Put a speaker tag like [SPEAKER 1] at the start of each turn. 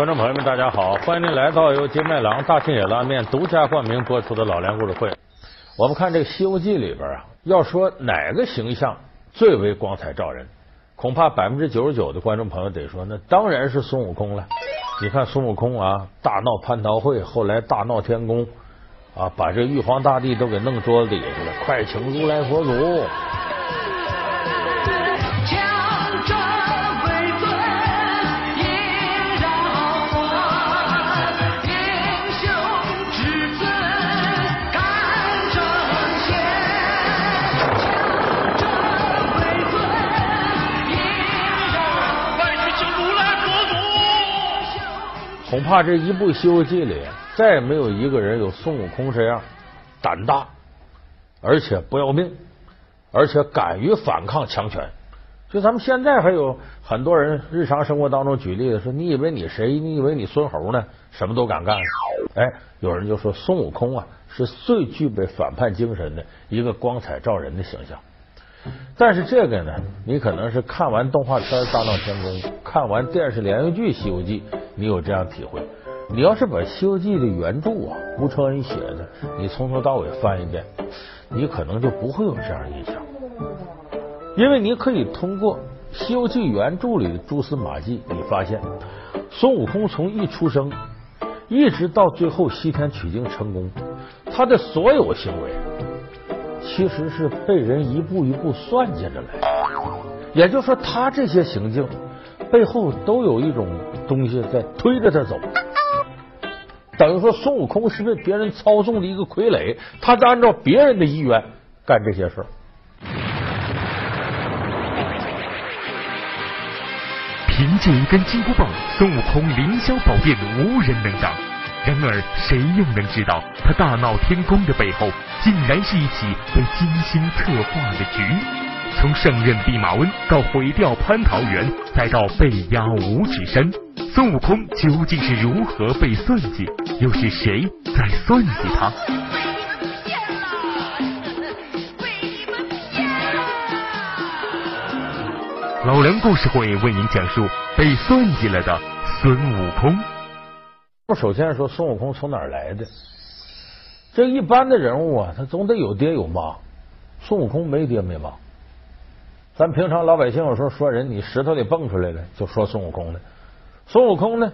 [SPEAKER 1] 观众朋友们，大家好！欢迎您来到由金麦郎大庆野拉面独家冠名播出的老梁故事会。我们看这个《西游记》里边啊，要说哪个形象最为光彩照人，恐怕百分之九十九的观众朋友得说，那当然是孙悟空了。你看孙悟空啊，大闹蟠桃会，后来大闹天宫啊，把这玉皇大帝都给弄桌子底下去了，快请如来佛祖！恐怕这一部《西游记》里，再也没有一个人有孙悟空这样胆大，而且不要命，而且敢于反抗强权。就咱们现在还有很多人日常生活当中举例子说：“你以为你谁？你以为你孙猴呢？什么都敢干。”哎，有人就说孙悟空啊，是最具备反叛精神的一个光彩照人的形象。但是这个呢，你可能是看完动画片《大闹天宫》，看完电视连续剧《西游记》，你有这样体会。你要是把《西游记》的原著啊，吴承恩写的，你从头到尾翻一遍，你可能就不会有这样印象。因为你可以通过《西游记》原著里的蛛丝马迹，你发现孙悟空从一出生一直到最后西天取经成功，他的所有行为。其实是被人一步一步算计着来，也就是说，他这些行径背后都有一种东西在推着他走。等于说，孙悟空是被别人操纵的一个傀儡，他在按照别人的意愿干这些事儿。
[SPEAKER 2] 凭借一根金箍棒，孙悟空凌霄宝殿无人能挡。然而，谁又能知道他大闹天宫的背后，竟然是一起被精心策划的局？从胜任弼马温到毁掉蟠桃园，再到被压五指山，孙悟空究竟是如何被算计？又是谁在算计他？老梁故事会为您讲述被算计了的孙悟空。
[SPEAKER 1] 我首先说孙悟空从哪儿来的？这一般的人物啊，他总得有爹有妈。孙悟空没爹没妈。咱平常老百姓有时候说人，你石头里蹦出来的，就说孙悟空的。孙悟空呢？